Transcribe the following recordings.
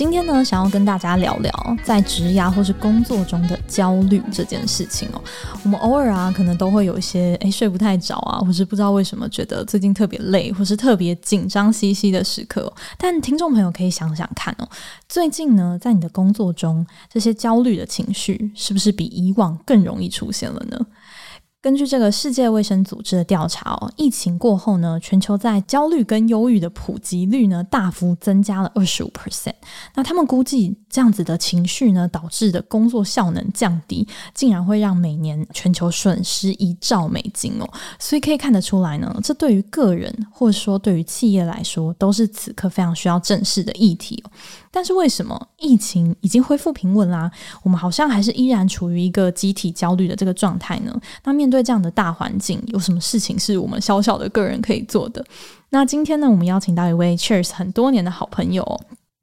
今天呢，想要跟大家聊聊在职涯或是工作中的焦虑这件事情哦。我们偶尔啊，可能都会有一些诶睡不太着啊，或是不知道为什么觉得最近特别累，或是特别紧张兮兮的时刻。但听众朋友可以想想看哦，最近呢，在你的工作中，这些焦虑的情绪是不是比以往更容易出现了呢？根据这个世界卫生组织的调查哦，疫情过后呢，全球在焦虑跟忧郁的普及率呢，大幅增加了二十五 percent。那他们估计这样子的情绪呢，导致的工作效能降低，竟然会让每年全球损失一兆美金哦。所以可以看得出来呢，这对于个人或者说对于企业来说，都是此刻非常需要正视的议题哦。但是为什么疫情已经恢复平稳啦，我们好像还是依然处于一个集体焦虑的这个状态呢？那面对这样的大环境，有什么事情是我们小小的个人可以做的？那今天呢，我们邀请到一位 Cheers 很多年的好朋友。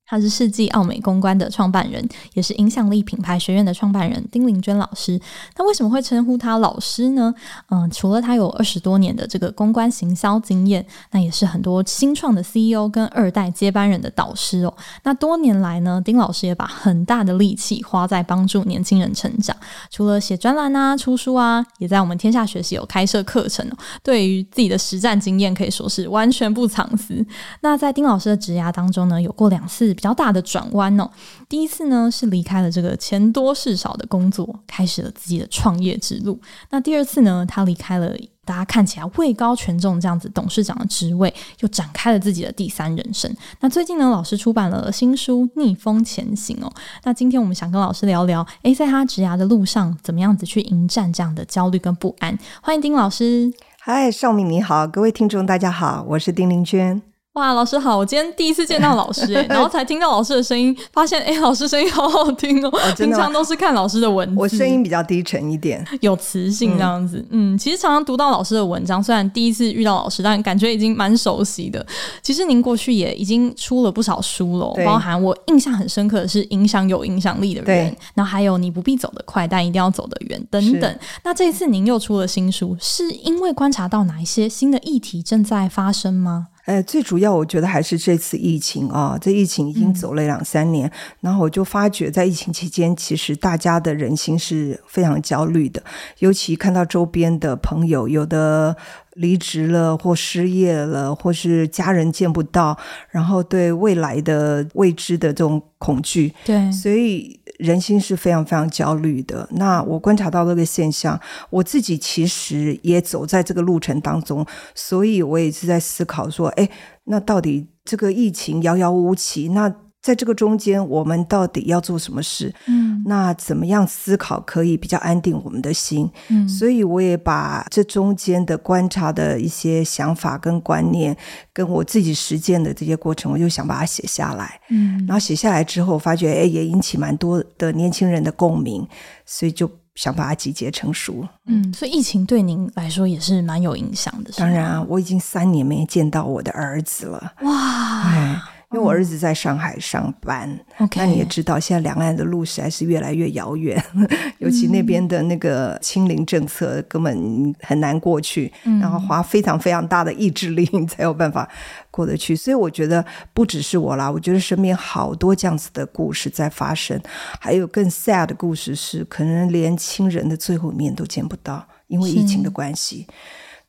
他是世纪奥美公关的创办人，也是影响力品牌学院的创办人丁玲娟老师。那为什么会称呼他老师呢？嗯，除了他有二十多年的这个公关行销经验，那也是很多新创的 CEO 跟二代接班人的导师哦。那多年来呢，丁老师也把很大的力气花在帮助年轻人成长。除了写专栏啊、出书啊，也在我们天下学习有开设课程哦。对于自己的实战经验，可以说是完全不藏私。那在丁老师的职涯当中呢，有过两次。比较大的转弯哦，第一次呢是离开了这个钱多事少的工作，开始了自己的创业之路。那第二次呢，他离开了大家看起来位高权重这样子董事长的职位，又展开了自己的第三人生。那最近呢，老师出版了新书《逆风前行》哦。那今天我们想跟老师聊聊，诶，在他职涯的路上，怎么样子去迎战这样的焦虑跟不安？欢迎丁老师。嗨，邵敏你好，各位听众大家好，我是丁玲娟。哇，老师好！我今天第一次见到老师诶，然后才听到老师的声音，发现诶，老师声音好好听哦。哦平常都是看老师的文字，我声音比较低沉一点，有磁性这样子。嗯，嗯，其实常常读到老师的文章，虽然第一次遇到老师，但感觉已经蛮熟悉的。其实您过去也已经出了不少书了，包含我印象很深刻的是《影响有影响力的人》，然后还有《你不必走得快，但一定要走得远》等等。那这一次您又出了新书，是因为观察到哪一些新的议题正在发生吗？呃，最主要我觉得还是这次疫情啊，这疫情已经走了两三年，嗯，然后我就发觉在疫情期间，其实大家的人心是非常焦虑的，尤其看到周边的朋友有的离职了或失业了，或是家人见不到，然后对未来的未知的这种恐惧，对，所以。人心是非常非常焦虑的。那我观察到这个现象，我自己其实也走在这个路程当中，所以我也是在思考说，哎，那到底这个疫情遥遥无期，那。在这个中间，我们到底要做什么事？嗯，那怎么样思考可以比较安定我们的心？嗯，所以我也把这中间的观察的一些想法跟观念，跟我自己实践的这些过程，我就想把它写下来。嗯，然后写下来之后，发觉哎，也引起蛮多的年轻人的共鸣，所以就想把它集结成书。嗯，所以疫情对您来说也是蛮有影响的。当然啊，我已经三年没见到我的儿子了。哇，哎。因为我儿子在上海上班，嗯、那你也知道，现在两岸的路实在是越来越遥远，尤其那边的那个清零政策根本很难过去，嗯、然后花非常非常大的意志力 才有办法过得去。所以我觉得不只是我啦，我觉得身边好多这样子的故事在发生，还有更 sad 的故事是，可能连亲人的最后一面都见不到，因为疫情的关系。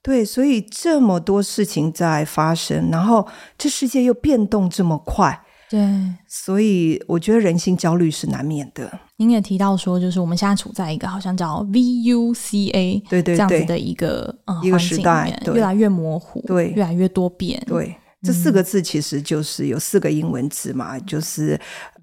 对，所以这么多事情在发生，然后这世界又变动这么快，对，所以我觉得人心焦虑是难免的。您也提到说，就是我们现在处在一个好像叫 VUCA 对对对，这样子的一个呃一个时代，越来越模糊，对，越来越多变，对。这四个字其实就是有四个英文字嘛，就是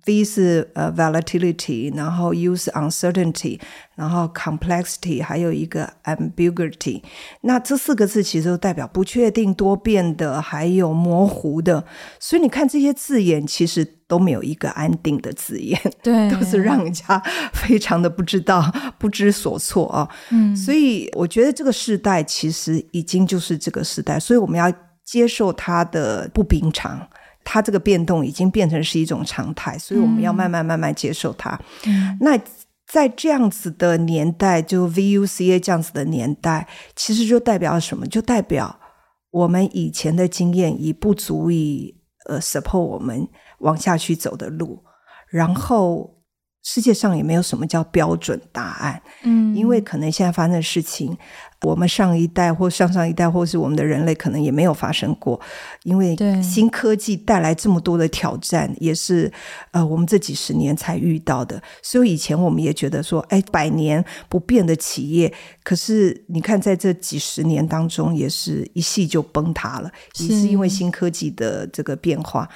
V 是呃 volatility，然后 U 是 uncertainty，然后 complexity，还有一个 ambiguity。那这四个字其实都代表不确定、多变的，还有模糊的。所以你看这些字眼，其实都没有一个安定的字眼，对，都是让人家 非常的不知道、不知所措啊。嗯，所以我觉得这个时代其实已经就是这个时代，所以我们要接受它的不平常。它这个变动已经变成是一种常态，所以我们要慢慢慢慢接受它。嗯、那在这样子的年代，就 VUCA 这样子的年代，其实就代表什么？就代表我们以前的经验已不足以呃 support 我们往下去走的路，然后世界上也没有什么叫标准答案。嗯，因为可能现在发生的事情。我们上一代或上上一代，或是我们的人类，可能也没有发生过，因为新科技带来这么多的挑战，也是呃我们这几十年才遇到的。所以以前我们也觉得说，哎，百年不变的企业，可是你看在这几十年当中，也是一系就崩塌了，也是因为新科技的这个变化。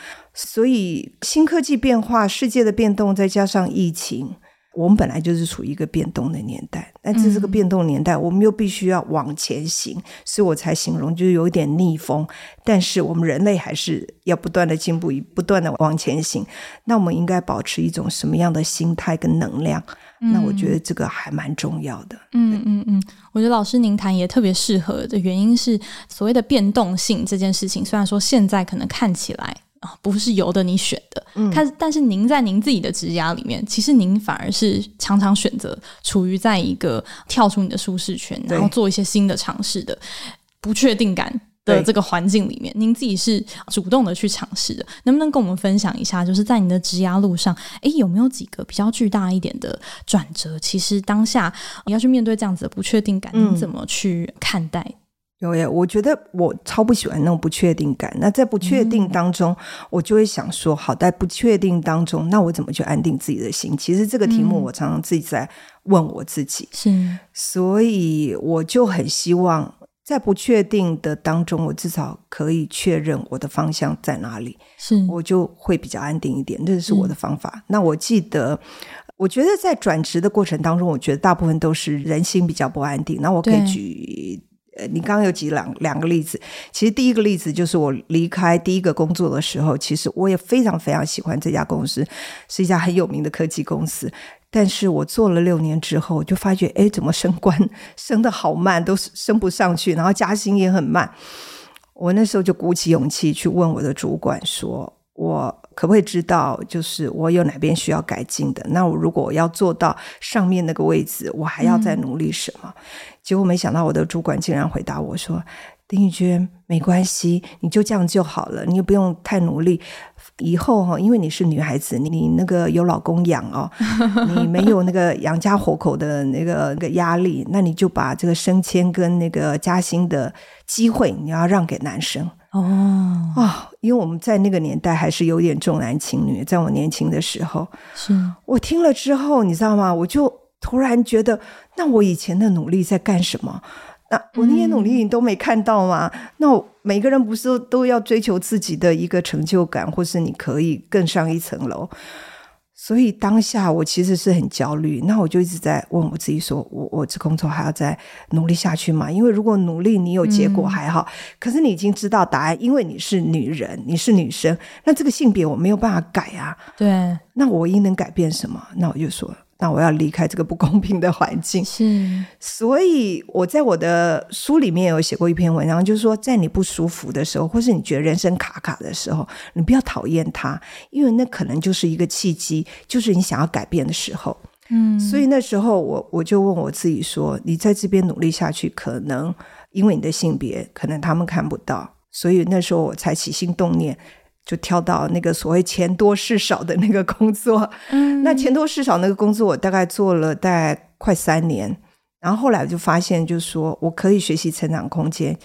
所以新科技变化，世界的变动，再加上疫情。我们本来就是处于一个变动的年代，但这是这个变动年代，我们又必须要往前行，嗯、所以我才形容就是有一点逆风。但是我们人类还是要不断的进步，不断的往前行。那我们应该保持一种什么样的心态跟能量？嗯、那我觉得这个还蛮重要的。嗯嗯嗯，我觉得老师您谈也特别适合的原因是，所谓的变动性这件事情，虽然说现在可能看起来。啊，不是由得你选的，嗯，但但是您在您自己的职涯里面，其实您反而是常常选择处于在一个跳出你的舒适圈，然后做一些新的尝试的不确定感的这个环境里面，您自己是主动的去尝试的，能不能跟我们分享一下？就是在你的职涯路上，诶，有没有几个比较巨大一点的转折？其实当下你要去面对这样子的不确定感，你怎么去看待？嗯有耶，我觉得我超不喜欢那种不确定感。那在不确定当中，嗯、我就会想说：好，在不确定当中，那我怎么去安定自己的心？其实这个题目我常常自己在问我自己。是、嗯，所以我就很希望在不确定的当中，我至少可以确认我的方向在哪里。是，我就会比较安定一点。这是我的方法。嗯、那我记得，我觉得在转职的过程当中，我觉得大部分都是人心比较不安定。那我可以举。你刚刚有举两两个例子，其实第一个例子就是我离开第一个工作的时候，其实我也非常非常喜欢这家公司，是一家很有名的科技公司。但是我做了六年之后，就发觉，哎，怎么升官升得好慢，都升不上去，然后加薪也很慢。我那时候就鼓起勇气去问我的主管说，我可不可以知道，就是我有哪边需要改进的？那我如果要做到上面那个位置，我还要再努力什么？结果没想到，我的主管竟然回答我说：“丁玉娟，没关系，你就这样就好了，你也不用太努力。以后哈，因为你是女孩子，你那个有老公养哦，你没有那个养家活口的那个那个压力，那你就把这个升迁跟那个加薪的机会，你要让给男生哦哦，因为我们在那个年代还是有点重男轻女，在我年轻的时候，是我听了之后，你知道吗？我就。”突然觉得，那我以前的努力在干什么？那我那些努力你都没看到吗？嗯、那每个人不是都要追求自己的一个成就感，或是你可以更上一层楼？所以当下我其实是很焦虑。那我就一直在问我自己说：我我这工作还要再努力下去吗？因为如果努力你有结果还好，嗯、可是你已经知道答案，因为你是女人，你是女生，那这个性别我没有办法改啊。对，那我应能改变什么？那我就说。那我要离开这个不公平的环境，是，所以我在我的书里面有写过一篇文章，就是说，在你不舒服的时候，或是你觉得人生卡卡的时候，你不要讨厌它，因为那可能就是一个契机，就是你想要改变的时候。嗯，所以那时候我我就问我自己说，你在这边努力下去，可能因为你的性别，可能他们看不到，所以那时候我才起心动念。就跳到那个所谓钱多事少的那个工作，嗯，那钱多事少那个工作，我大概做了大概快三年，然后后来我就发现，就是说我可以学习成长空间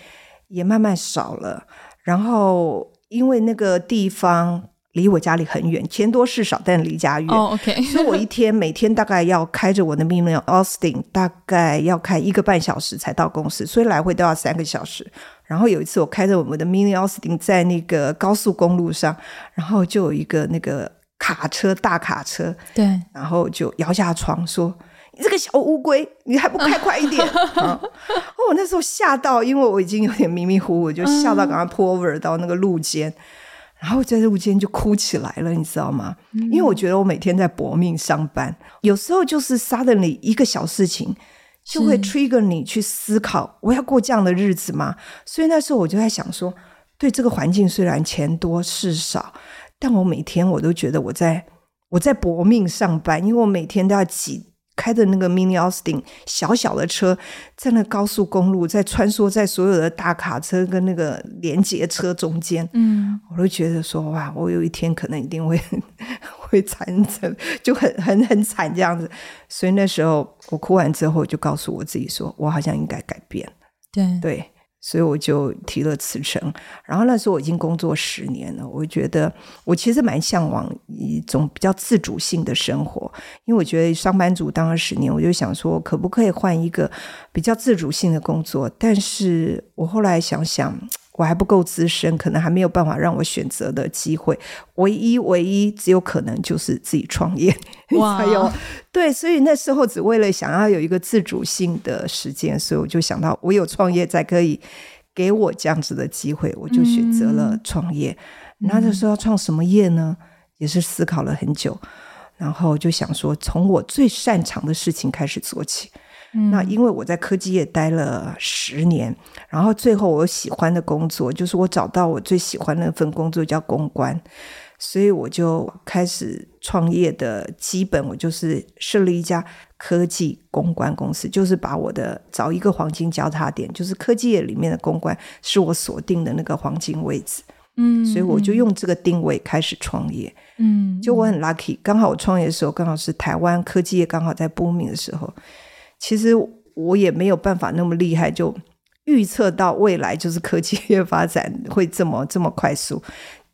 也慢慢少了，然后因为那个地方离我家里很远，钱多事少，但离家远，哦，OK，所以我一天每天大概要开着我的 Mini Austin，大概要开一个半小时才到公司，所以来回都要三个小时。然后有一次，我开着我们的 Mini Austin 在那个高速公路上，然后就有一个那个卡车大卡车，对，然后就摇下窗说：“你这个小乌龟，你还不开快一点？”啊、哦，我那时候吓到，因为我已经有点迷迷糊糊，就吓到赶快 pull over 到那个路肩。嗯然后在路间就哭起来了，你知道吗？嗯、因为我觉得我每天在搏命上班，有时候就是 suddenly 一个小事情就会 trigger 你去思考，我要过这样的日子吗？所以那时候我就在想说，对这个环境虽然钱多事少，但我每天我都觉得我在我在搏命上班，因为我每天都要挤。开着那个 Mini Austin 小小的车，在那高速公路，在穿梭在所有的大卡车跟那个连接车中间，嗯，我都觉得说哇，我有一天可能一定会 会惨惨，就很很很惨这样子。所以那时候我哭完之后，就告诉我自己说，我好像应该改变。对对。所以我就提了辞呈，然后那时候我已经工作十年了，我觉得我其实蛮向往一种比较自主性的生活，因为我觉得上班族当了十年，我就想说可不可以换一个比较自主性的工作，但是我后来想想。我还不够资深，可能还没有办法让我选择的机会。唯一唯一只有可能就是自己创业。哇！还有对，所以那时候只为了想要有一个自主性的时间，所以我就想到，我有创业才可以给我这样子的机会，我就选择了创业。那时候要创什么业呢？也是思考了很久，然后就想说，从我最擅长的事情开始做起。那因为我在科技业待了十年，然后最后我喜欢的工作就是我找到我最喜欢的那份工作叫公关，所以我就开始创业的基本，我就是设立一家科技公关公司，就是把我的找一个黄金交叉点，就是科技业里面的公关是我锁定的那个黄金位置，嗯，所以我就用这个定位开始创业，嗯，就我很 lucky，刚好我创业的时候刚好是台湾科技业刚好在 booming 的时候。其实我也没有办法那么厉害，就预测到未来就是科技业发展会这么这么快速。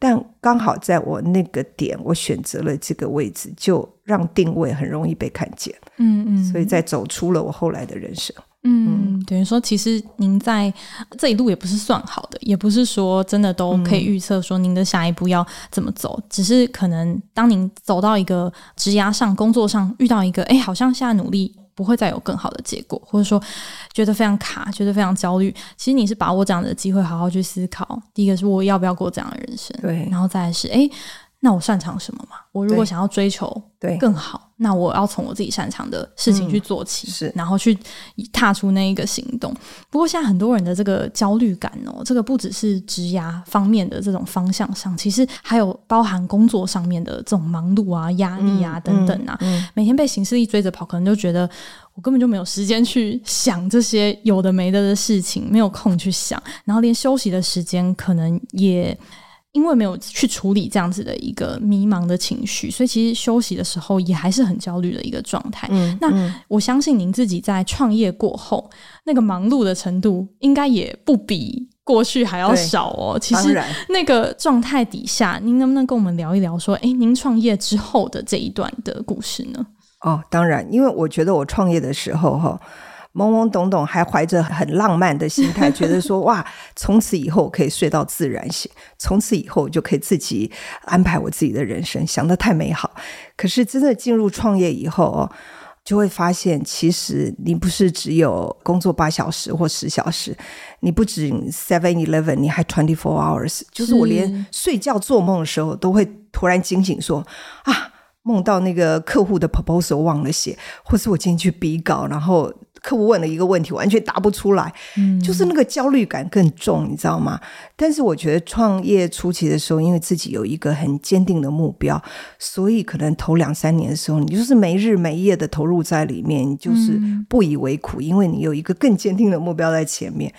但刚好在我那个点，我选择了这个位置，就让定位很容易被看见。嗯嗯，所以在走出了我后来的人生。嗯，嗯，等于说，其实您在这一路也不是算好的，也不是说真的都可以预测说您的下一步要怎么走，嗯、只是可能当您走到一个职涯上、工作上遇到一个，哎，好像现在努力。不会再有更好的结果，或者说觉得非常卡，觉得非常焦虑。其实你是把握这样的机会，好好去思考。第一个是我要不要过这样的人生，对，然后再来是哎。诶那我擅长什么嘛？我如果想要追求对更好，那我要从我自己擅长的事情去做起，嗯、是，然后去踏出那一个行动。不过现在很多人的这个焦虑感哦，这个不只是职涯方面的这种方向上，其实还有包含工作上面的这种忙碌啊、压力啊、嗯、等等啊。每天被行事力追着跑，可能就觉得我根本就没有时间去想这些有的没的的事情，没有空去想，然后连休息的时间可能也。因为没有去处理这样子的一个迷茫的情绪，所以其实休息的时候也还是很焦虑的一个状态。嗯，那我相信您自己在创业过后，那个忙碌的程度应该也不比过去还要少哦。其实那个状态底下，您能不能跟我们聊一聊，说，诶，您创业之后的这一段的故事呢？哦，当然，因为我觉得我创业的时候，哈。懵懵懂懂，还怀着很浪漫的心态，觉得说 哇，从此以后可以睡到自然醒，从此以后就可以自己安排我自己的人生，想得太美好。可是真的进入创业以后哦，就会发现，其实你不是只有工作八小时或十小时，你不止 seven eleven，你还 twenty four hours，就是我连睡觉做梦的时候都会突然惊醒说，说啊，梦到那个客户的 proposal 忘了写，或是我今天去比稿，然后。客户问了一个问题，完全答不出来，嗯，就是那个焦虑感更重，你知道吗？但是我觉得创业初期的时候，因为自己有一个很坚定的目标，所以可能头两三年的时候，你就是没日没夜的投入在里面，你就是不以为苦，因为你有一个更坚定的目标在前面。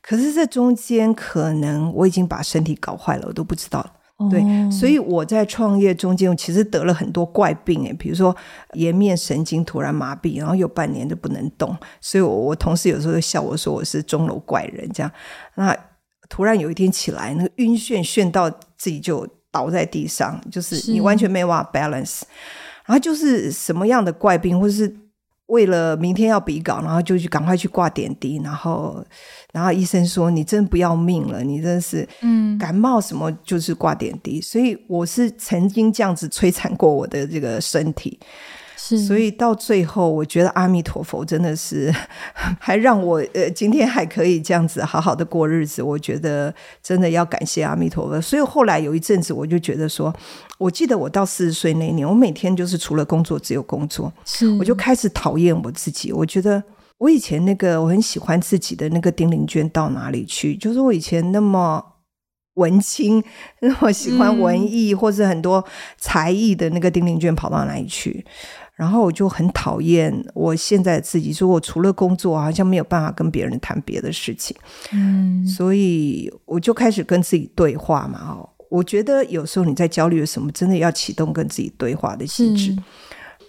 可是这中间，可能我已经把身体搞坏了，我都不知道了。对，所以我在创业中间，我其实得了很多怪病诶，比如说颜面神经突然麻痹，然后有半年都不能动。所以我我同事有时候笑我说我是钟楼怪人这样。那突然有一天起来，那个晕眩眩到自己就倒在地上，就是你完全没办法 balance。然后就是什么样的怪病，或者是。为了明天要比稿，然后就去赶快去挂点滴，然后，然后医生说你真不要命了，你真是，嗯，感冒什么就是挂点滴，所以我是曾经这样子摧残过我的这个身体。所以到最后，我觉得阿弥陀佛真的是 还让我呃今天还可以这样子好好的过日子。我觉得真的要感谢阿弥陀佛。所以后来有一阵子，我就觉得说，我记得我到四十岁那一年，我每天就是除了工作只有工作，是我就开始讨厌我自己。我觉得我以前那个我很喜欢自己的那个丁玲娟到哪里去？就是我以前那么文青，那么喜欢文艺、嗯、或者很多才艺的那个丁玲娟跑到哪里去？然后我就很讨厌我现在自己，说我除了工作，好像没有办法跟别人谈别的事情。嗯，所以我就开始跟自己对话嘛。哦，我觉得有时候你在焦虑的什么，真的要启动跟自己对话的机制。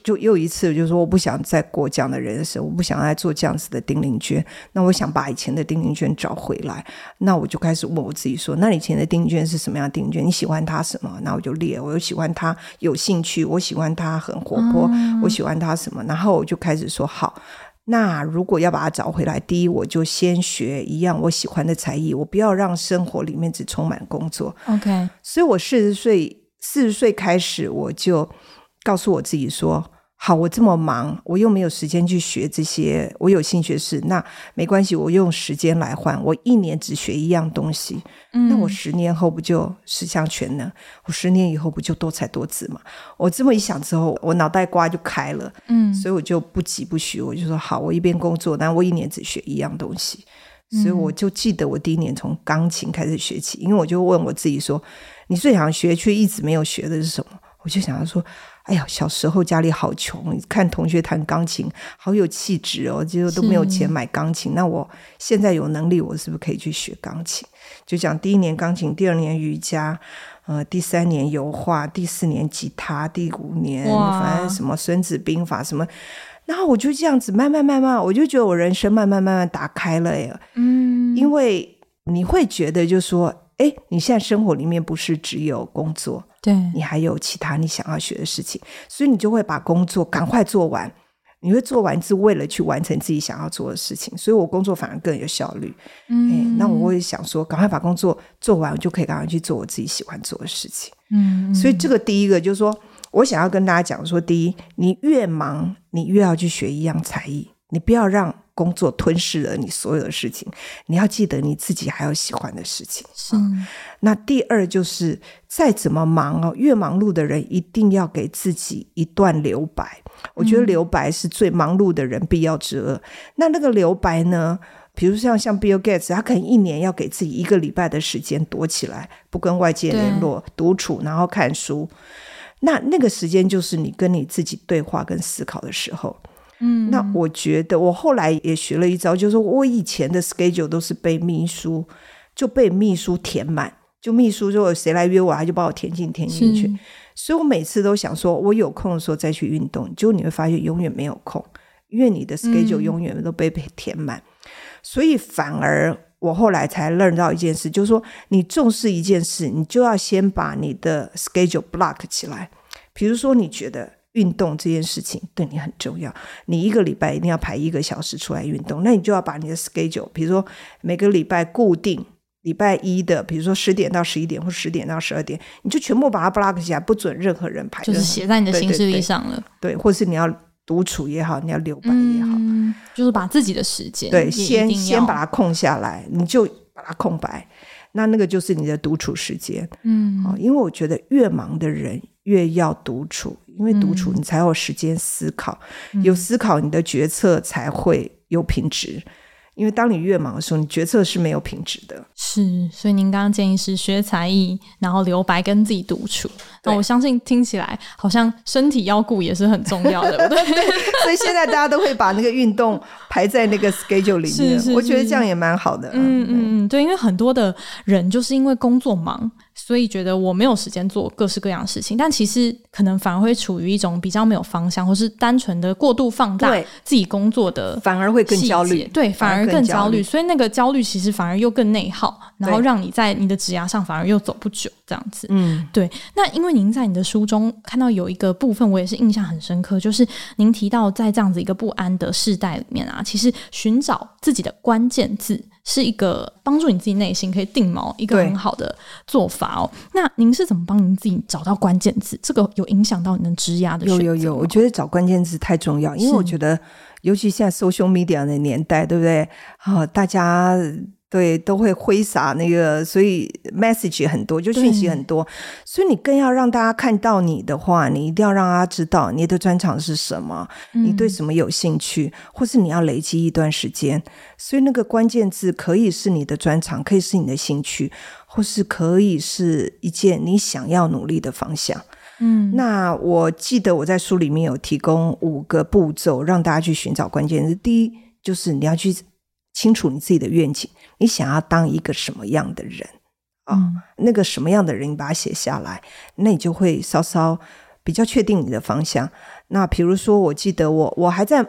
就又一次，就是说我不想再过这样的人生，我不想再做这样子的丁玲娟。那我想把以前的丁玲娟找回来。那我就开始问我自己说：那以前的丁玲娟是什么样的丁玲娟？你喜欢她什么？那我就列，我又喜欢她有兴趣，我喜欢她很活泼，嗯、我喜欢她什么？然后我就开始说：好，那如果要把她找回来，第一，我就先学一样我喜欢的才艺，我不要让生活里面只充满工作。OK，所以我四十岁，四十岁开始，我就告诉我自己说。好，我这么忙，我又没有时间去学这些我有兴趣的事。那没关系，我用时间来换。我一年只学一样东西，嗯，那我十年后不就十项全能？我十年以后不就多才多姿吗？我这么一想之后，我脑袋瓜就开了，嗯，所以我就不急不徐，我就说好，我一边工作，但我一年只学一样东西。所以我就记得我第一年从钢琴开始学起，因为我就问我自己说：“你最想学却一直没有学的是什么？”我就想要说。哎呀，小时候家里好穷，看同学弹钢琴，好有气质哦，结果都没有钱买钢琴。那我现在有能力，我是不是可以去学钢琴？就讲第一年钢琴，第二年瑜伽，呃，第三年油画，第四年吉他，第五年反正什么《孙子兵法》什么。然后我就这样子慢慢慢慢，我就觉得我人生慢慢慢慢打开了耶。嗯，因为你会觉得，就是说。哎，你现在生活里面不是只有工作，对，你还有其他你想要学的事情，所以你就会把工作赶快做完。你会做完是为了去完成自己想要做的事情，所以我工作反而更有效率。嗯，那我会想说，赶快把工作做完，我就可以赶快去做我自己喜欢做的事情。嗯，所以这个第一个就是说，我想要跟大家讲说，第一，你越忙，你越要去学一样才艺，你不要让。工作吞噬了你所有的事情，你要记得你自己还有喜欢的事情。是，那第二就是再怎么忙哦，越忙碌的人一定要给自己一段留白。我觉得留白是最忙碌的人必要之恶。嗯、那那个留白呢？比如像像 Bill Gates，他可能一年要给自己一个礼拜的时间躲起来，不跟外界联络，独处，然后看书。那那个时间就是你跟你自己对话跟思考的时候。嗯，那我觉得我后来也学了一招，就是我以前的 schedule 都是被秘书就被秘书填满，就秘书说谁来约我，他就把我填进填进去。所以我每次都想说，我有空的时候再去运动，结果你会发现永远没有空，因为你的 schedule 永远都被被填满。嗯。所以反而我后来才 learn 到一件事，就是说你重视一件事，你就要先把你的 schedule block 起来。比如说你觉得。运动这件事情对你很重要，你一个礼拜一定要排一个小时出来运动，那你就要把你的 schedule，比如说每个礼拜固定礼拜一的，比如说十点到十一点或十点到十二点，你就全部把它 block 起来，不准任何人排，就是写在你的行事历上了。对，对，对，对，或是你要独处也好，你要留白也好，嗯，就是把自己的时间对先先把它空下来，你就把它空白，那那个就是你的独处时间。嗯，因为我觉得越忙的人越要独处。因为独处，你才有时间思考，嗯、有思考，你的决策才会有品质。因为当你越忙的时候，你决策是没有品质的。是，所以您刚刚建议是学才艺，然后留白，跟自己独处。那我相信听起来好像身体要顾也是很重要的，对不 对。所以现在大家都会把那个运动排在那个 schedule 里面，是是是，我觉得这样也蛮好的。嗯嗯嗯，对，因为很多的人就是因为工作忙。所以觉得我没有时间做各式各样的事情，但其实可能反而会处于一种比较没有方向，或是单纯的过度放大自己工作的，反而会更焦虑。对，反而更焦虑。所以那个焦虑其实反而又更内耗，然后让你在你的职涯上反而又走不久，这样子。嗯，对。那因为为您在你的书中看到有一个部分，我也是印象很深刻，就是您提到在这样子一个不安的世代里面啊，其实寻找自己的关键字是一个帮助你自己内心可以定锚一个很好的做法哦。那您是怎么帮您自己找到关键字？这个有影响到你的职涯的？有有有，我觉得找关键字太重要，因为我觉得，尤其现在 social media 的年代，对不对？啊，大家。对，都会挥洒那个，所以 message 很多，就讯息很多，所以你更要让大家看到你的话，你一定要让大家知道你的专长是什么，嗯、你对什么有兴趣，或是你要累积一段时间。所以那个关键字可以是你的专长，可以是你的兴趣，或是可以是一件你想要努力的方向。嗯，那我记得我在书里面有提供五个步骤，让大家去寻找关键字。第一，就是你要去清楚你自己的愿景。你想要当一个什么样的人啊？哦，那个什么样的人，你把它写下来，那你就会稍稍比较确定你的方向。那比如说，我记得我我还在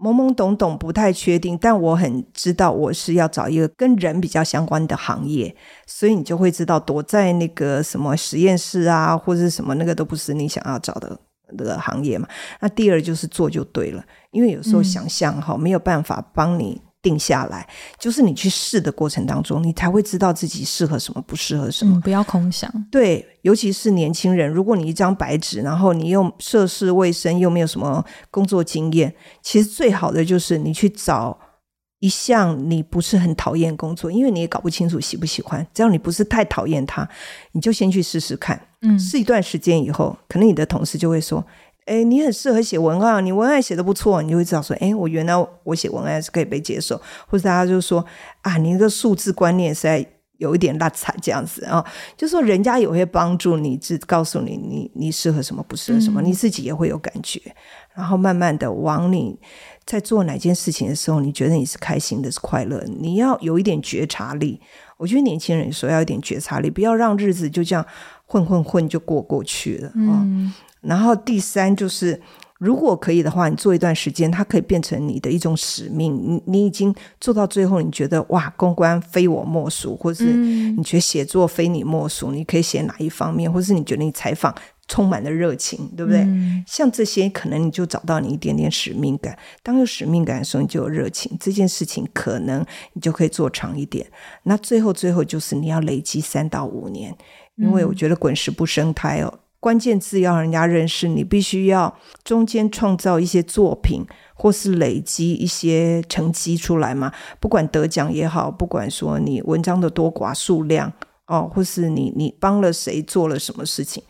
懵懵懂懂，不太确定，但我很知道我是要找一个跟人比较相关的行业，所以你就会知道，躲在那个什么实验室啊，或者什么那个都不是你想要找的那个行业嘛。那第二就是做就对了，因为有时候想象哈，没有办法帮你。定下来，就是你去试的过程当中，你才会知道自己适合什么，不适合什么。嗯，不要空想。对，尤其是年轻人，如果你一张白纸，然后你又涉世未深，又没有什么工作经验，其实最好的就是你去找一项你不是很讨厌工作，因为你也搞不清楚喜不喜欢。只要你不是太讨厌它，你就先去试试看。嗯，试一段时间以后，可能你的同事就会说。哎，你很适合写文案，你文案写的不错，你就会知道说，哎，我原来我写文案是可以被接受，或者大家就说啊，你那个数字观念实在有一点 拉踩这样子啊，就说人家也会帮助你，只告诉你你你适合什么，不适合什么，嗯、你自己也会有感觉，然后慢慢的往你在做哪件事情的时候，你觉得你是开心的，是快乐，你要有一点觉察力。我觉得年轻人说要一点觉察力，不要让日子就这样混混混就过过去了啊。嗯然后第三就是，如果可以的话，你做一段时间，它可以变成你的一种使命。你你已经做到最后，你觉得哇，公关非我莫属，或是你觉得写作非你莫属，你可以写哪一方面，或是你觉得你采访充满了热情，对不对？嗯、像这些，可能你就找到你一点点使命感。当有使命感的时候，你就有热情，这件事情可能你就可以做长一点。那最后最后就是你要累积三到五年，因为我觉得滚石不生苔哦。关键字要人家认识你，必须要中间创造一些作品，或是累积一些成绩出来嘛。不管得奖也好，不管说你文章的多寡数量哦，或是你你帮了谁做了什么事情，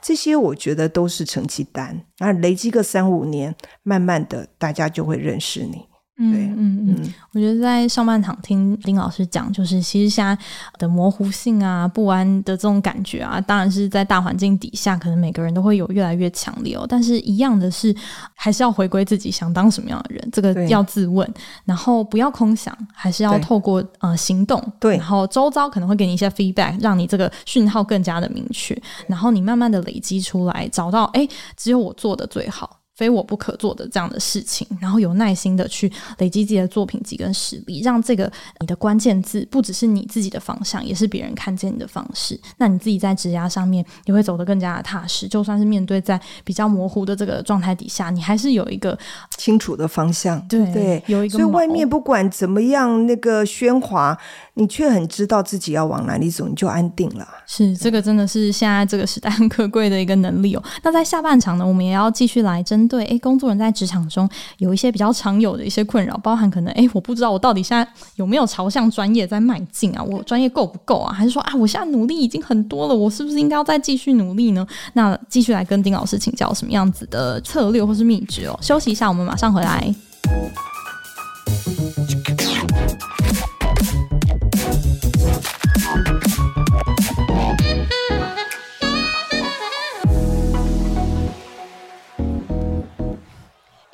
这些我觉得都是成绩单。那累积个三五年，慢慢的大家就会认识你。嗯嗯嗯，嗯我觉得在上半场听丁老师讲，就是其实现在的模糊性啊、不安的这种感觉啊，当然是在大环境底下，可能每个人都会有越来越强烈哦。但是一样的是，还是要回归自己想当什么样的人，这个要自问，然后不要空想，还是要透过呃行动，对，然后周遭可能会给你一些 feedback，让你这个讯号更加的明确，然后你慢慢的累积出来，找到哎，只有我做的最好。非我不可做的这样的事情，然后有耐心的去累积自己的作品集跟实力，让这个你的关键字不只是你自己的方向，也是别人看见你的方式。那你自己在职涯上面也会走得更加的踏实。就算是面对在比较模糊的这个状态底下，你还是有一个清楚的方向。对对，有一个。所以外面不管怎么样那个喧哗，你却很知道自己要往哪里走，你就安定了。是这个真的是现在这个时代很可贵的一个能力哦。那在下半场呢，我们也要继续来针对诶，工作人在职场中有一些比较常有的一些困扰，包含可能诶，我不知道我到底现在有没有朝向专业在迈进啊？我专业够不够啊？还是说啊，我现在努力已经很多了，我是不是应该要再继续努力呢？那继续来跟丁老师请教什么样子的策略或是秘诀哦。休息一下，我们马上回来。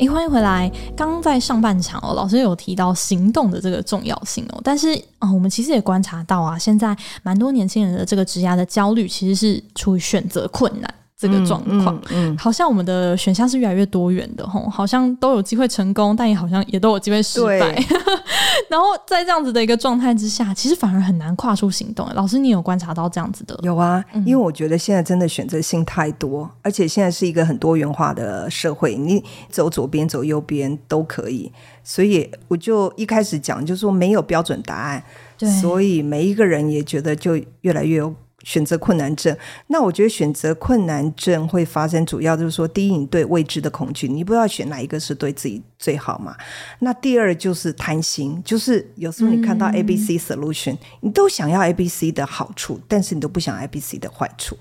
诶，欢迎回来。刚在上半场哦，老师有提到行动的这个重要性哦。但是啊、我们其实也观察到啊，现在蛮多年轻人的这个职涯的焦虑，其实是出于选择困难。这个状况，嗯，嗯，嗯，好像我们的选项是越来越多元的吼，好像都有机会成功，但也好像也都有机会失败。然后在这样子的一个状态之下，其实反而很难跨出行动。老师，你有观察到这样子的？有啊，因为我觉得现在真的选择性太多，嗯、而且现在是一个很多元化的社会，你走左边走右边都可以。所以我就一开始讲，就是说没有标准答案，对，所以每一个人也觉得就越来越有。选择困难症，那我觉得选择困难症会发生，主要就是说，第一，你对未知的恐惧，你不知道选哪一个是对自己最好嘛。那第二就是贪心，就是有时候你看到 A、B、C solution，、嗯、你都想要 A、B、C 的好处，但是你都不想 A、B、C 的坏处。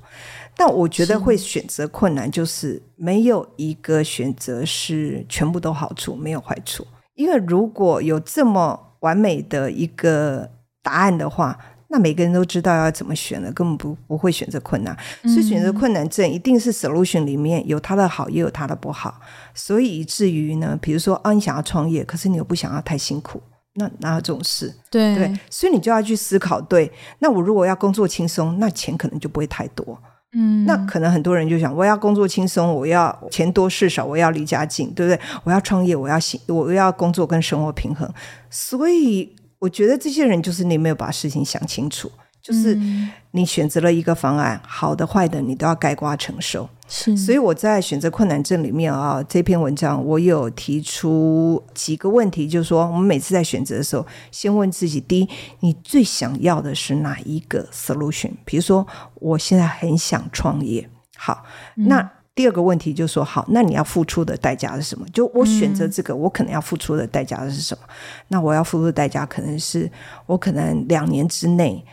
但我觉得会选择困难，就是没有一个选择是全部都好处，没有坏处。因为如果有这么完美的一个答案的话。那每个人都知道要怎么选了，根本不不会选择困难，所以选择困难症一定是 solution 里面有它的好，也有它的不好，所以以至于呢，比如说啊，你想要创业，可是你又不想要太辛苦，那哪有这种事？对对，所以你就要去思考，对，那我如果要工作轻松，那钱可能就不会太多，嗯，那可能很多人就想，我要工作轻松，我要钱多事少，我要离家近，对不对？我要创业，我要行，我要工作跟生活平衡，所以。我觉得这些人就是你没有把事情想清楚，就是你选择了一个方案，好的坏的你都要盖瓜承受。是，所以我在选择困难症里面啊，这篇文章我有提出几个问题，就是说我们每次在选择的时候，先问自己：第一，你最想要的是哪一个 solution？比如说，我现在很想创业，好，那。嗯第二个问题就是说，好，那你要付出的代价是什么？就我选择这个，我可能要付出的代价是什么？嗯、那我要付出的代价可能是我可能两年之内，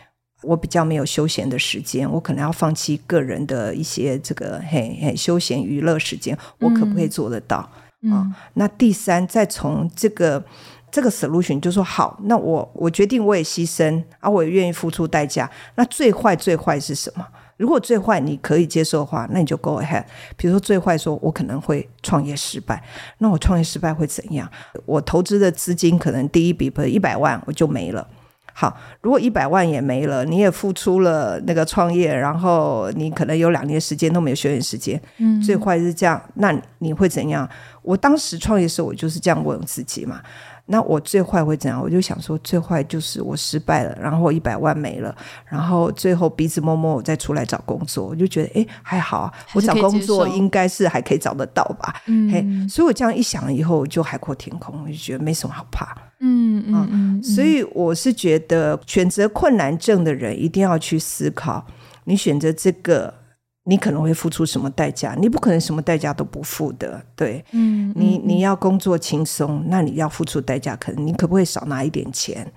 我比较没有休闲的时间，我可能要放弃个人的一些这个嘿嘿休闲娱乐时间，我可不可以做得到？嗯、啊，那第三，再从这个这个 solution 就说好，那我我决定我也牺牲啊，我也愿意付出代价。那最坏最坏是什么？如果最坏你可以接受的话，那你就 go ahead。比如说最坏，说我可能会创业失败，那我创业失败会怎样？我投资的资金可能第一笔不是一百万，我就没了。好，如果一百万也没了，你也付出了那个创业，然后你可能有两年时间都没有休息时间。嗯，最坏是这样，那你会怎样？我当时创业的时候，我就是这样问我自己嘛。那我最坏会怎样？我就想说，最坏就是我失败了，然后一百万没了，然后最后鼻子摸摸，我再出来找工作。我就觉得，哎，还好啊，我找工作应该是还可以找得到吧？嗯，嘿，所以我这样一想以后，就海阔天空，我就觉得没什么好怕。嗯嗯嗯，所以我是觉得，选择困难症的人一定要去思考，你选择这个。你可能会付出什么代价？你不可能什么代价都不付的，对，嗯，你你要工作轻松，那你要付出代价，可能你可不可以少拿一点钱？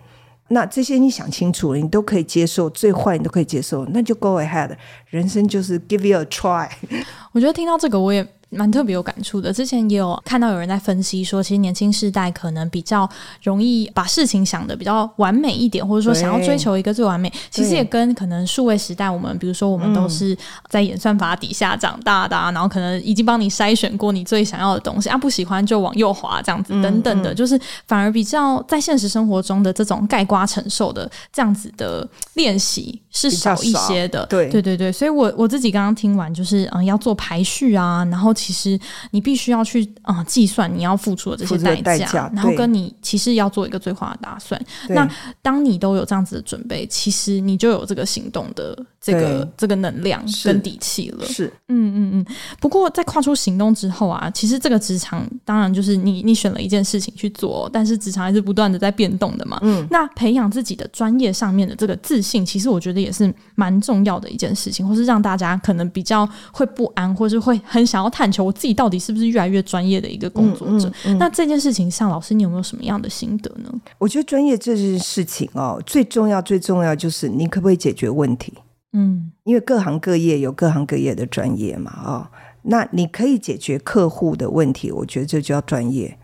那这些你想清楚了，你都可以接受，最坏你都可以接受，那就 go ahead。人生就是 give you a try。我觉得听到这个，我也。蛮特别有感触的，之前也有看到有人在分析说，其实年轻世代可能比较容易把事情想的比较完美一点，或者说想要追求一个最完美。其实也跟可能数位时代，我们比如说我们都是在演算法底下长大的，啊，然后可能已经帮你筛选过你最想要的东西啊，不喜欢就往右滑这样子等等的，就是反而比较在现实生活中的这种盖瓜承受的这样子的练习是少一些的。对对对对，所以我我自己刚刚听完就是嗯要做排序啊，然后。其实你必须要去啊计算你要付出的这些代价，代价然后跟你其实要做一个最坏的打算。那当你都有这样子的准备，其实你就有这个行动的这个这个能量跟底气了。是，嗯嗯嗯。不过在跨出行动之后啊，其实这个职场当然就是你你选了一件事情去做，但是职场还是不断的在变动的嘛。嗯。那培养自己的专业上面的这个自信，其实我觉得也是蛮重要的一件事情，或是让大家可能比较会不安，或是会很想要探。求我自己到底是不是越来越专业的一个工作者？嗯嗯嗯、那这件事情上，老师你有没有什么样的心得呢？我觉得专业这件事情哦，最重要最重要就是你可不可以解决问题？嗯，因为各行各业有各行各业的专业嘛，哦，那你可以解决客户的问题，我觉得这就叫专业。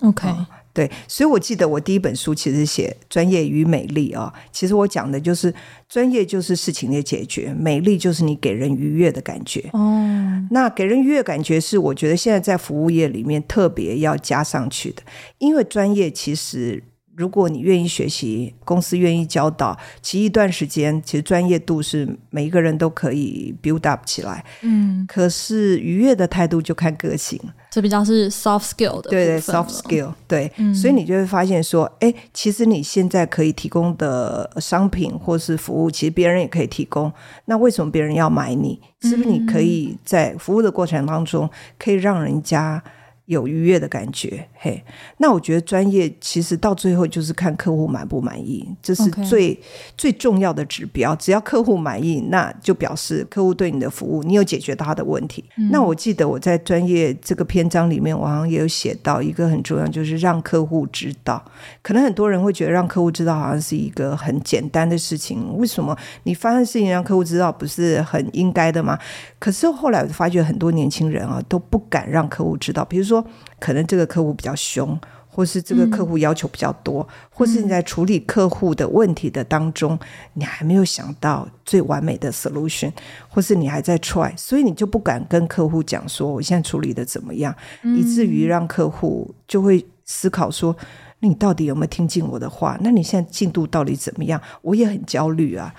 OK。哦对，所以我记得我第一本书其实写专业与美丽啊、哦。其实我讲的就是专业就是事情的解决，美丽就是你给人愉悦的感觉。哦，那给人愉悦感觉是我觉得现在在服务业里面特别要加上去的，因为专业其实如果你愿意学习，公司愿意教导，其实一段时间，其实专业度是每一个人都可以 build up 起来。嗯，可是愉悦的态度就看个性。这比较是 soft skill 的，对对，soft skill，对，嗯、所以你就会发现说，哎，其实你现在可以提供的商品或是服务，其实别人也可以提供。那为什么别人要买你？是不是你可以在服务的过程当中，可以让人家有愉悦的感觉，嘿，那我觉得专业其实到最后就是看客户满不满意，这是最.最重要的指标。只要客户满意，那就表示客户对你的服务，你有解决他的问题。嗯、那我记得我在专业这个篇章里面，我好像也有写到一个很重要，就是让客户知道。可能很多人会觉得让客户知道好像是一个很简单的事情，为什么你发生事情让客户知道不是很应该的吗？可是后来我就发觉很多年轻人啊都不敢让客户知道，比如说。可能这个客户比较凶，或是这个客户要求比较多，嗯、或是你在处理客户的问题的当中，嗯、你还没有想到最完美的 solution，或是你还在 try，所以你就不敢跟客户讲说我现在处理的怎么样，嗯、以至于让客户就会思考说，你到底有没有听进我的话？那你现在进度到底怎么样？我也很焦虑啊。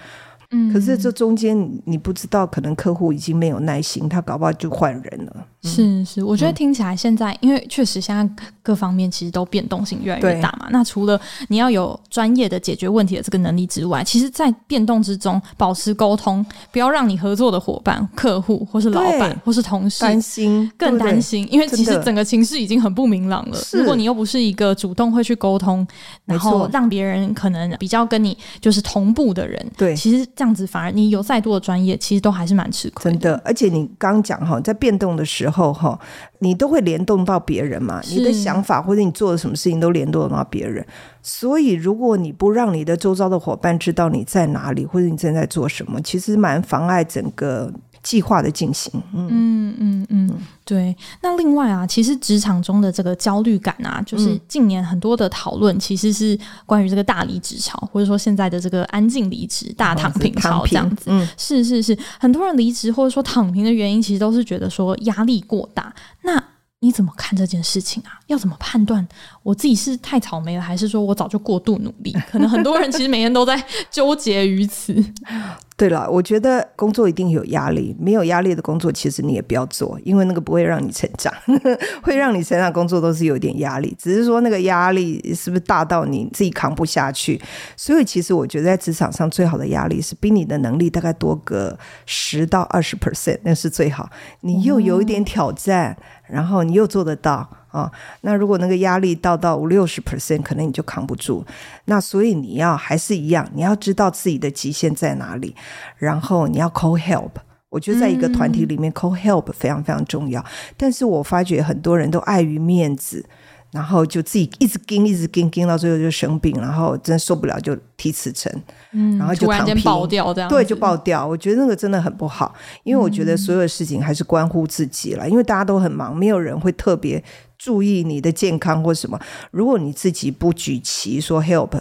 嗯，可是这中间你不知道，可能客户已经没有耐心，他搞不好就换人了。是是，我觉得听起来现在，嗯、因为确实现在各方面其实都变动性越来越大嘛。那除了你要有专业的解决问题的这个能力之外，其实，在变动之中保持沟通，不要让你合作的伙伴、客户或是老板或是同事担心，更担心，因为其实整个情势已经很不明朗了。的如果你又不是一个主动会去沟通，然后让别人可能比较跟你就是同步的人，对，其实。这样子反而你有再多的专业，其实都还是蛮吃亏。真的，而且你刚讲哈，在变动的时候哈，你都会联动到别人嘛，你的想法或者你做的什么事情都联动到别人。所以，如果你不让你的周遭的伙伴知道你在哪里，或者你正在做什么，其实蛮妨碍整个。计划的进行，嗯嗯嗯嗯，对。那另外啊，其实职场中的这个焦虑感啊，就是近年很多的讨论，其实是关于这个大离职潮，或者说现在的这个安静离职、大躺平潮这样子。嗯，是是是，很多人离职或者说躺平的原因，其实都是觉得说压力过大。那你怎么看这件事情啊？要怎么判断我自己是太草莓了，还是说我早就过度努力？可能很多人其实每天都在纠结于此。对了，我觉得工作一定有压力，没有压力的工作其实你也不要做，因为那个不会让你成长，会让你成长工作都是有点压力，只是说那个压力是不是大到你自己扛不下去？所以其实我觉得在职场上最好的压力是比你的能力大概多个十到二十 percent，那是最好，你又有一点挑战。哦然后你又做得到啊、哦？那如果那个压力到到五六十 percent，可能你就扛不住。那所以你要还是一样，你要知道自己的极限在哪里，然后你要 call help。我觉得在一个团体里面、嗯、call help 非常非常重要。但是我发觉很多人都碍于面子。然后就自己一直盯，一直盯，盯到最后就生病，然后真受不了就提辞呈，嗯，然后就躺平，爆掉这样，对，就爆掉。我觉得那个真的很不好，因为我觉得所有事情还是关乎自己了，嗯、因为大家都很忙，没有人会特别注意你的健康或什么。如果你自己不举旗说 help。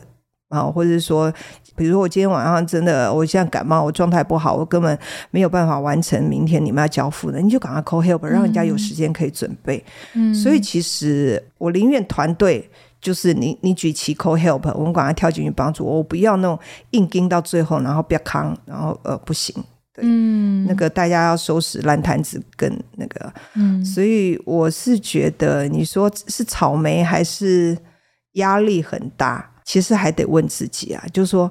啊，或者是说，比如说我今天晚上真的，我现在感冒，我状态不好，我根本没有办法完成明天你们要交付的，你就赶快 call help，让人家有时间可以准备。嗯，所以其实我宁愿团队就是你，你举旗 call help，我们赶快跳进去帮助，我不要那种硬盯到最后，然后别扛，然后呃不行，对，嗯，那个大家要收拾烂摊子跟那个，嗯，所以我是觉得你说是草莓还是压力很大？其实还得问自己啊，就是说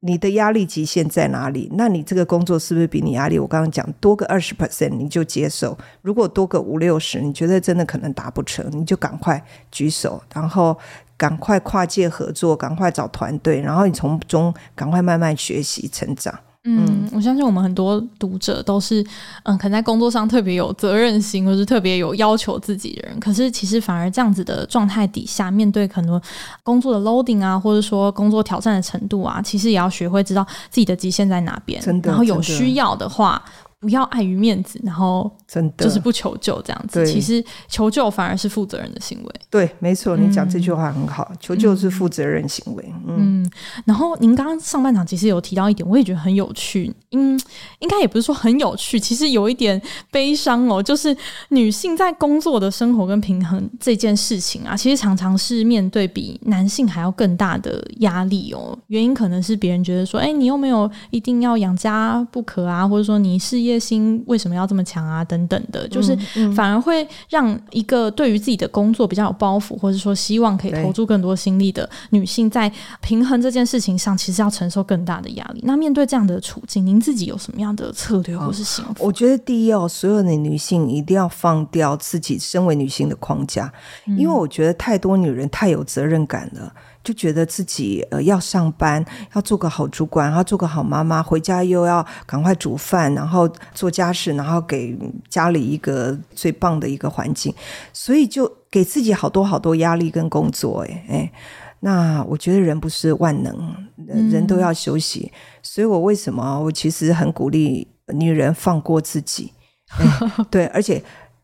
你的压力极限在哪里？那你这个工作是不是比你压力？我刚刚讲多个二十 percent 你就接受，如果多个五六十，你觉得真的可能达不成，你就赶快举手，然后赶快跨界合作，赶快找团队，然后你从中赶快慢慢学习成长。嗯，我相信我们很多读者都是，嗯，可能在工作上特别有责任心，或是特别有要求自己的人。可是其实反而这样子的状态底下，面对很多工作的 loading 啊，或者说工作挑战的程度啊，其实也要学会知道自己的极限在哪边。真的，然后有需要的话。不要碍于面子，然后真的就是不求救这样子。其实求救反而是负责任的行为。对，没错，你讲这句话很好，嗯、求救是负责任行为。嗯，嗯，然后您刚刚上半场其实有提到一点，我也觉得很有趣。嗯，应该也不是说很有趣，其实有一点悲伤哦，就是女性在工作的生活跟平衡这件事情啊，其实常常是面对比男性还要更大的压力哦。原因可能是别人觉得说，哎，你又没有一定要养家不可啊，或者说你事业。业心为什么要这么强啊？等等的，就是反而会让一个对于自己的工作比较有包袱，或者说希望可以投注更多心力的女性，在平衡这件事情上，其实要承受更大的压力。那面对这样的处境，您自己有什么样的策略或是想法？我觉得第一哦，所有的女性一定要放掉自己身为女性的框架，因为我觉得太多女人太有责任感了。就觉得自己呃要上班，要做个好主管，要做个好妈妈，回家又要赶快煮饭，然后做家事，然后给家里一个最棒的一个环境，所以就给自己好多好多压力跟工作。哎哎，那我觉得人不是万能，人都要休息。嗯、所以我为什么我其实很鼓励女人放过自己，对，而且。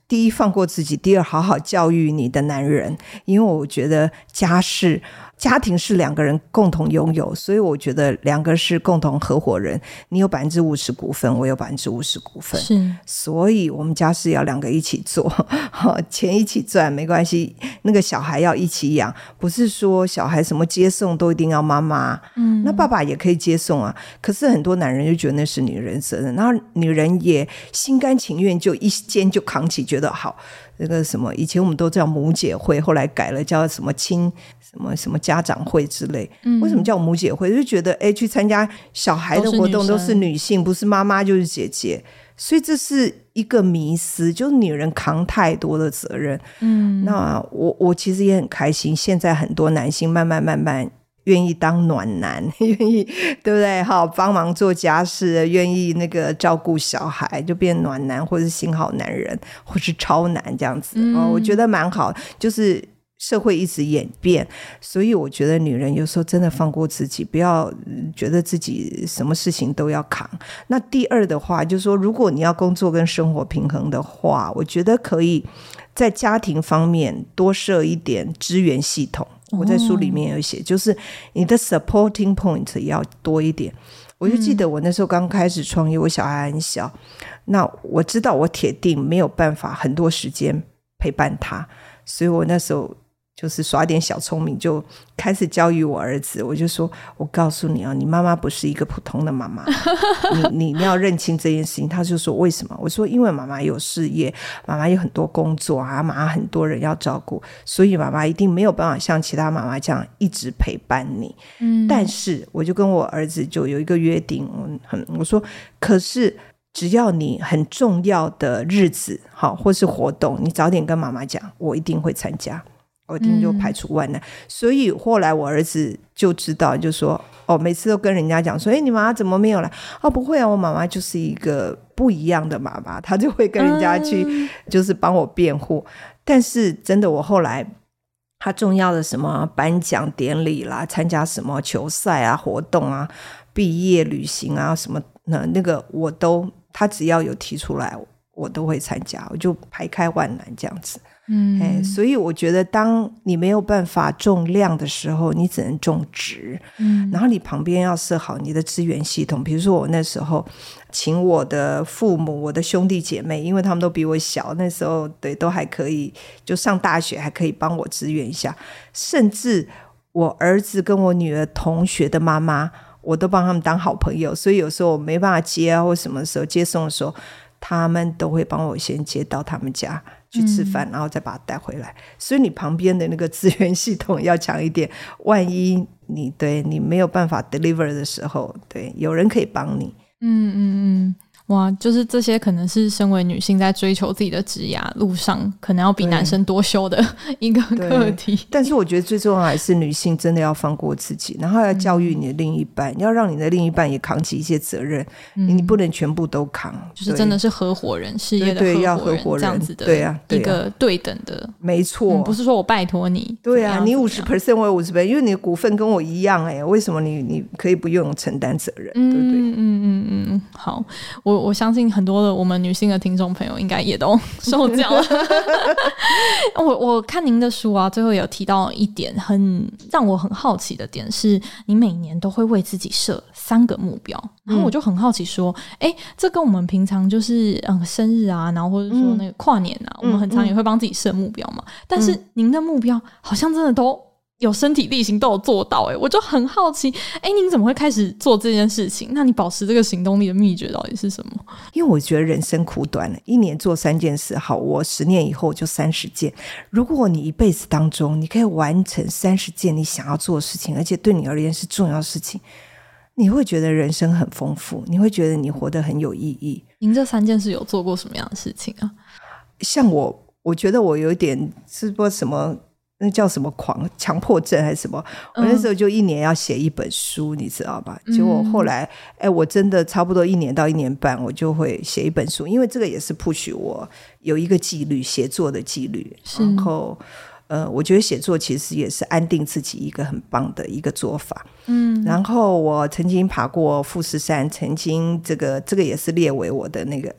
第一，放过自己；第二，好好教育你的男人，因为我觉得家事。家庭是两个人共同拥有，所以我觉得两个是共同合伙人。你有百分之五十股份，我有百分之五十股份，是，所以我们家是要两个一起做，好，钱一起赚没关系。那个小孩要一起养，不是说小孩什么接送都一定要妈妈，嗯，那爸爸也可以接送啊。可是很多男人就觉得那是女人责任，然后女人也心甘情愿就一肩就扛起，觉得好。那个什么，以前我们都叫母姐会，后来改了叫什么亲什么什么家长会之类。嗯，为什么叫母姐会？就觉得哎，去参加小孩的活动都是女性，不是妈妈就是姐姐，所以这是一个迷思，就是女人扛太多的责任。嗯，那我我其实也很开心，现在很多男性慢慢慢慢。愿意当暖男，愿意对不对？好，帮忙做家事，愿意那个照顾小孩，就变暖男，或是新好男人，或是超男这样子。嗯，我觉得蛮好。就是社会一直演变，所以我觉得女人有时候真的放过自己，不要觉得自己什么事情都要扛。那第二的话，就是说，如果你要工作跟生活平衡的话，我觉得可以在家庭方面多设一点支援系统。我在书里面有写，就是你的 supporting point 要多一点。我就记得我那时候刚开始创业，我小孩很小，那我知道我铁定没有办法很多时间陪伴他，所以我那时候。就是耍点小聪明，就开始教育我儿子。我就说：“我告诉你啊，你妈妈不是一个普通的妈妈，你你要认清这件事情。”他就说：“为什么？”我说：“因为妈妈有事业，妈妈有很多工作啊，妈妈很多人要照顾，所以妈妈一定没有办法像其他妈妈这样一直陪伴你。”嗯，但是我就跟我儿子就有一个约定，我很我说：“可是只要你很重要的日子好或是活动，你早点跟妈妈讲，我一定会参加。”我一定就排除万难，嗯、所以后来我儿子就知道，就说哦，每次都跟人家讲说，哎，你妈妈怎么没有来？哦，不会啊，我妈妈就是一个不一样的妈妈，她就会跟人家去，就是帮我辩护。嗯、但是真的，我后来他重要的什么颁奖典礼啦，参加什么球赛啊、活动啊、毕业旅行啊什么，那那个我都，他只要有提出来，我都会参加，我就排开万难这样子。嗯，哎，所以我觉得，当你没有办法种量的时候，你只能种植。嗯，然后你旁边要设好你的资源系统。比如说，我那时候请我的父母、我的兄弟姐妹，因为他们都比我小，那时候对都还可以，就上大学还可以帮我支援一下。甚至我儿子跟我女儿同学的妈妈，我都帮他们当好朋友。所以有时候我没办法接啊，或什么时候接送的时候，他们都会帮我先接到他们家。去吃饭，然后再把它带回来。嗯、所以你旁边的那个资源系统要强一点。万一你对你没有办法 deliver 的时候，对，有人可以帮你。嗯嗯嗯。哇，就是这些可能是身为女性在追求自己的职涯路上，可能要比男生多修的 一个课题。但是我觉得最重要还是女性真的要放过自己，然后要教育你的另一半，嗯、要让你的另一半也扛起一些责任。嗯、你不能全部都扛，就是真的是合伙人事业的合伙人，要合伙人这样子的，对啊，一个对等的，没错、嗯，不是说我拜托你，对啊，你五十 percent 我五十 percent，因为你的股份跟我一样、欸，哎，为什么你你可以不用承担责任？对不对？嗯嗯嗯嗯，好，我。我我相信很多的我们女性的听众朋友应该也都 受教了。我我看您的书啊，最后有提到一点很让我很好奇的点，是你每年都会为自己设三个目标，然后我就很好奇说，哎、嗯，这跟我们平常就是嗯生日啊，然后或者说那个跨年啊，嗯、我们很常也会帮自己设目标嘛。嗯、但是您的目标好像真的都。有身体力行都有做到，诶，我就很好奇，诶，您怎么会开始做这件事情？那你保持这个行动力的秘诀到底是什么？因为我觉得人生苦短了，一年做三件事，好，我十年以后就三十件。如果你一辈子当中你可以完成三十件你想要做的事情，而且对你而言是重要的事情，你会觉得人生很丰富，你会觉得你活得很有意义。您这三件事有做过什么样的事情啊？像我，我觉得我有点是不什么。那叫什么狂强迫症还是什么？我那时候就一年要写一本书，嗯、你知道吧？结果后来，哎、欸，我真的差不多一年到一年半，我就会写一本书，因为这个也是 push 我有一个纪律，写作的纪律。然后，呃，我觉得写作其实也是安定自己一个很棒的一个做法。嗯，然后我曾经爬过富士山，曾经这个这个也是列为我的那个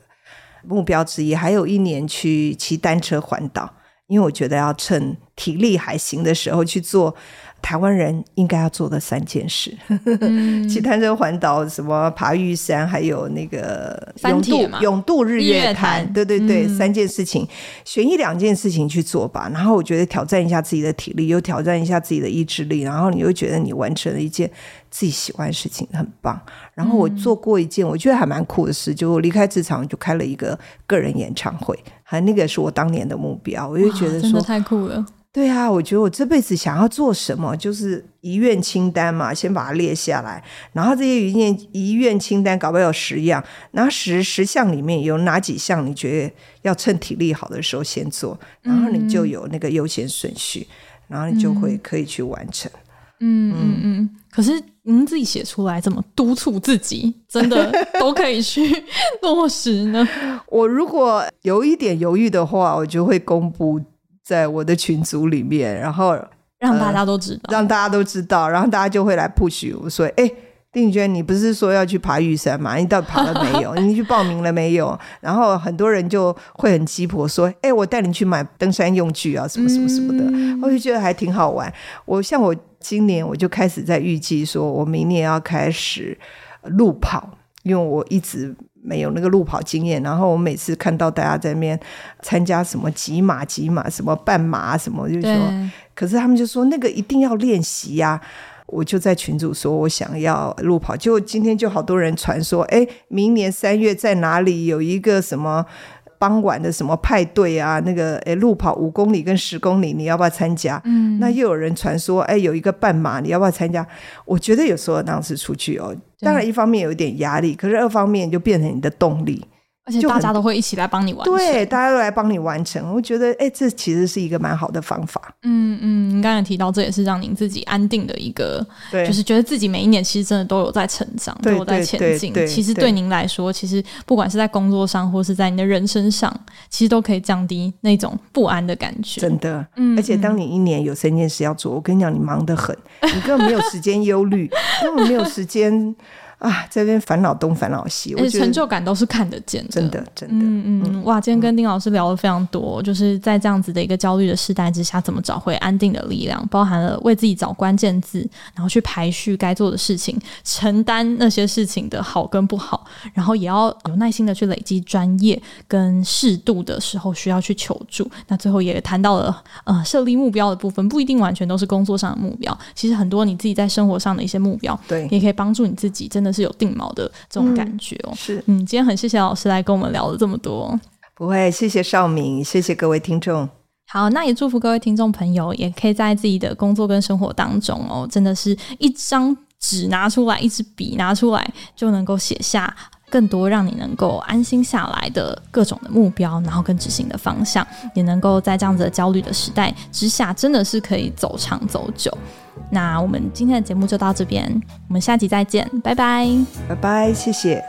目标之一。还有一年去骑单车环岛。因为我觉得要趁体力还行的时候去做台湾人应该要做的三件事：嗯、骑单车环岛、什么爬玉山，还有那个永渡永渡日月潭。对对对，嗯、三件事情，选一两件事情去做吧。然后我觉得挑战一下自己的体力，又挑战一下自己的意志力，然后你又觉得你完成了一件自己喜欢的事情，很棒。然后我做过一件我觉得还蛮酷的事，就我离开职场就开了一个个人演唱会。还那个是我当年的目标，我就觉得说，真的太酷了。对啊，我觉得我这辈子想要做什么，就是遗愿清单嘛，先把它列下来。然后这些遗愿遗愿清单搞不好有十样，然后十十项里面有哪几项你觉得要趁体力好的时候先做，然后你就有那个优先顺序，嗯、然后你就会可以去完成。嗯嗯嗯。可是您自己写出来，怎么督促自己真的都可以去 落实呢？我如果有一点犹豫的话，我就会公布在我的群组里面，然后让大家都知道，呃，让大家都知道，然后大家就会来 push 我说：“哎，定娟，你不是说要去爬玉山吗？你到底爬了没有？你去报名了没有？”然后很多人就会很鸡婆说：“哎，我带你去买登山用具啊，什么什么什么的。嗯”我就觉得还挺好玩。我像我。今年我就开始在预计说，我明年要开始路跑，因为我一直没有那个路跑经验。然后我每次看到大家在那边参加什么几马几马，什么半马什么，我就说，可是他们就说那个一定要练习呀。我就在群主说我想要路跑，就今天就好多人传说，哎，明年三月在哪里有一个什么。傍晚的什么派对啊？那个诶，路跑五公里跟十公里，你要不要参加？嗯，那又有人传说，哎，有一个半马，你要不要参加？我觉得有时候当时出去哦，当然一方面有一点压力，可是二方面就变成你的动力。而且大家都会一起来帮你完成，对，大家都来帮你完成。我觉得，哎，这其实是一个蛮好的方法。嗯嗯，您刚才提到，这也是让您自己安定的一个，对，就是觉得自己每一年其实真的都有在成长，都有在前进。其实对您来说，其实不管是在工作上，或是在你的人生上，其实都可以降低那种不安的感觉。真的，嗯。而且当你一年有三件事要做，我跟你讲，你忙得很，你根本没有时间忧虑，根本没有时间。啊，这边烦恼东烦恼西，我觉得成就感都是看得见的，真的，真的，嗯嗯，哇，今天跟丁老师聊了非常多，嗯、就是在这样子的一个焦虑的时代之下，怎么找回安定的力量，包含了为自己找关键字，然后去排序该做的事情，承担那些事情的好跟不好，然后也要有耐心的去累积专业，跟适度的时候需要去求助。那最后也谈到了，呃，设立目标的部分，不一定完全都是工作上的目标，其实很多你自己在生活上的一些目标，对，也可以帮助你自己真的。是有定锚的这种感觉哦，嗯是。嗯，今天很谢谢老师来跟我们聊了这么多，不会，谢谢少敏，谢谢各位听众。好，那也祝福各位听众朋友，也可以在自己的工作跟生活当中哦，真的是一张纸拿出来，一支笔拿出来，就能够写下更多让你能够安心下来的各种的目标，然后跟执行的方向，也能够在这样子的焦虑的时代之下，真的是可以走长走久。那我们今天的节目就到这边，我们下集再见，拜拜，拜拜，谢谢。